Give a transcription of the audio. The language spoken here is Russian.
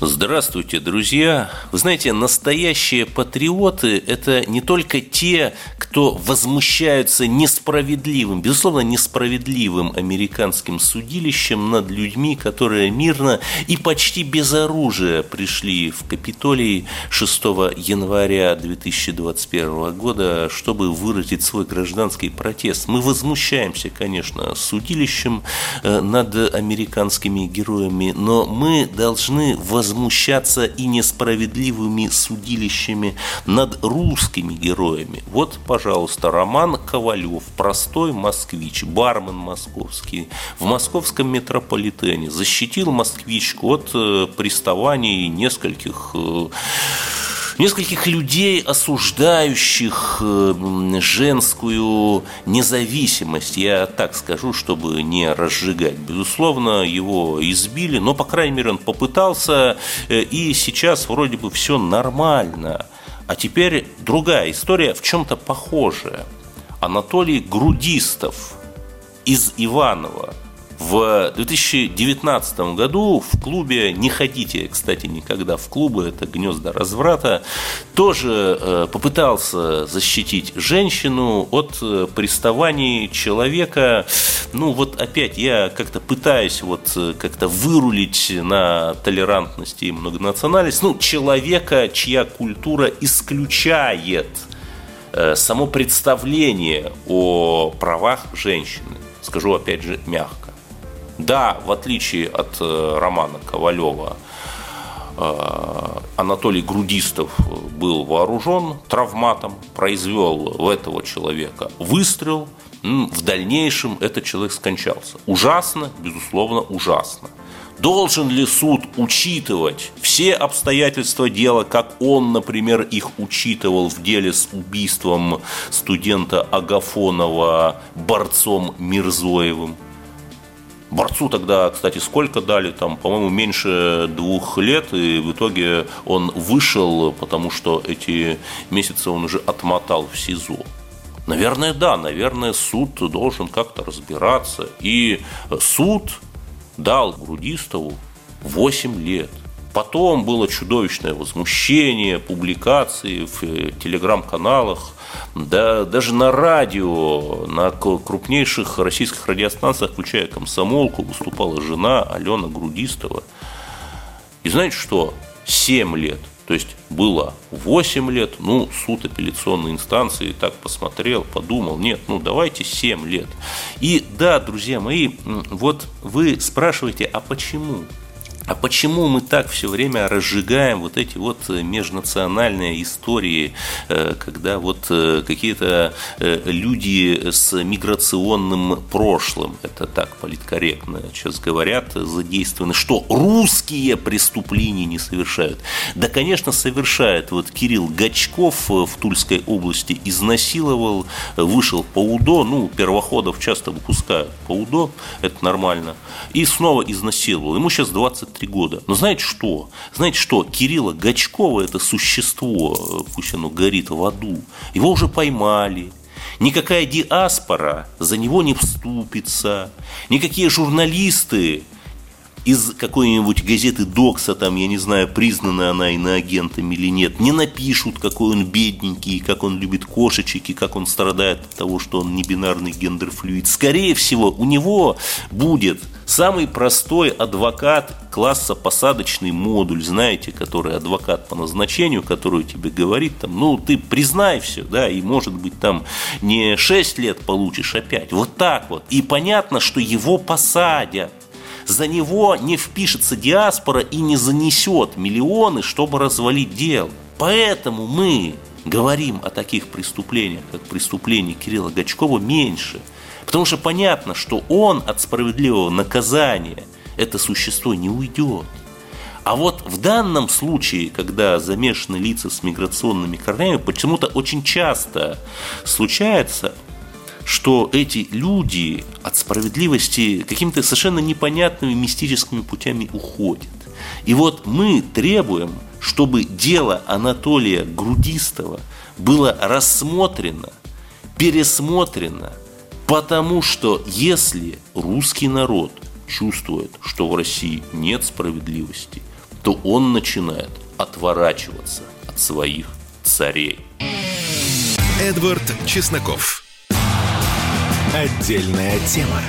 Здравствуйте, друзья! Вы знаете, настоящие патриоты – это не только те, кто возмущаются несправедливым, безусловно, несправедливым американским судилищем над людьми, которые мирно и почти без оружия пришли в Капитолий 6 января 2021 года, чтобы выразить свой гражданский протест. Мы возмущаемся, конечно, судилищем э, над американскими героями, но мы должны возмущаться возмущаться и несправедливыми судилищами над русскими героями. Вот, пожалуйста, Роман Ковалев, простой москвич, бармен московский, в московском метрополитене защитил москвичку от э, приставаний нескольких э, нескольких людей, осуждающих женскую независимость. Я так скажу, чтобы не разжигать. Безусловно, его избили, но, по крайней мере, он попытался, э, и сейчас вроде бы все нормально. А теперь другая история, в чем-то похожая. Анатолий Грудистов из Иванова – в 2019 году в клубе «Не ходите», кстати, никогда в клубы, это гнезда разврата, тоже э, попытался защитить женщину от э, приставаний человека. Ну вот опять я как-то пытаюсь вот э, как-то вырулить на толерантности и многонациональность. Ну, человека, чья культура исключает само представление о правах женщины. Скажу опять же мягко. Да, в отличие от э, романа Ковалева, э, Анатолий Грудистов был вооружен травматом, произвел в этого человека выстрел, в дальнейшем этот человек скончался. Ужасно, безусловно, ужасно. Должен ли суд учитывать все обстоятельства дела, как он, например, их учитывал в деле с убийством студента Агафонова борцом Мирзоевым? Борцу тогда, кстати, сколько дали? Там, по-моему, меньше двух лет, и в итоге он вышел, потому что эти месяцы он уже отмотал в СИЗО. Наверное, да, наверное, суд должен как-то разбираться. И суд дал Грудистову 8 лет. Потом было чудовищное возмущение, публикации в э, телеграм-каналах да даже на радио, на крупнейших российских радиостанциях, включая «Комсомолку», выступала жена Алена Грудистова. И знаете что? 7 лет. То есть было 8 лет, ну, суд апелляционной инстанции так посмотрел, подумал, нет, ну, давайте 7 лет. И да, друзья мои, вот вы спрашиваете, а почему? А почему мы так все время разжигаем вот эти вот э, межнациональные истории, э, когда вот э, какие-то люди с миграционным прошлым, это так политкорректно сейчас говорят, задействованы, что русские преступления не совершают? Да, конечно, совершают. Вот Кирилл Гачков в Тульской области изнасиловал, вышел по УДО, ну, первоходов часто выпускают по УДО, это нормально, и снова изнасиловал. Ему сейчас 23 23 года. Но знаете что? Знаете что? Кирилла Гачкова – это существо, пусть оно горит в аду. Его уже поймали, Никакая диаспора за него не вступится. Никакие журналисты из какой-нибудь газеты Докса, там, я не знаю, признана она иноагентом или нет, не напишут, какой он бедненький, как он любит кошечек, и как он страдает от того, что он не бинарный гендерфлюид. Скорее всего, у него будет самый простой адвокат класса посадочный модуль, знаете, который адвокат по назначению, который тебе говорит, там, ну, ты признай все, да, и, может быть, там не 6 лет получишь опять, вот так вот. И понятно, что его посадят за него не впишется диаспора и не занесет миллионы, чтобы развалить дело. Поэтому мы говорим о таких преступлениях, как преступление Кирилла Гачкова, меньше. Потому что понятно, что он от справедливого наказания, это существо не уйдет. А вот в данном случае, когда замешаны лица с миграционными корнями, почему-то очень часто случается, что эти люди от справедливости какими-то совершенно непонятными мистическими путями уходят. И вот мы требуем, чтобы дело Анатолия Грудистого было рассмотрено, пересмотрено, потому что если русский народ чувствует, что в России нет справедливости, то он начинает отворачиваться от своих царей. Эдвард Чесноков. Отдельная тема.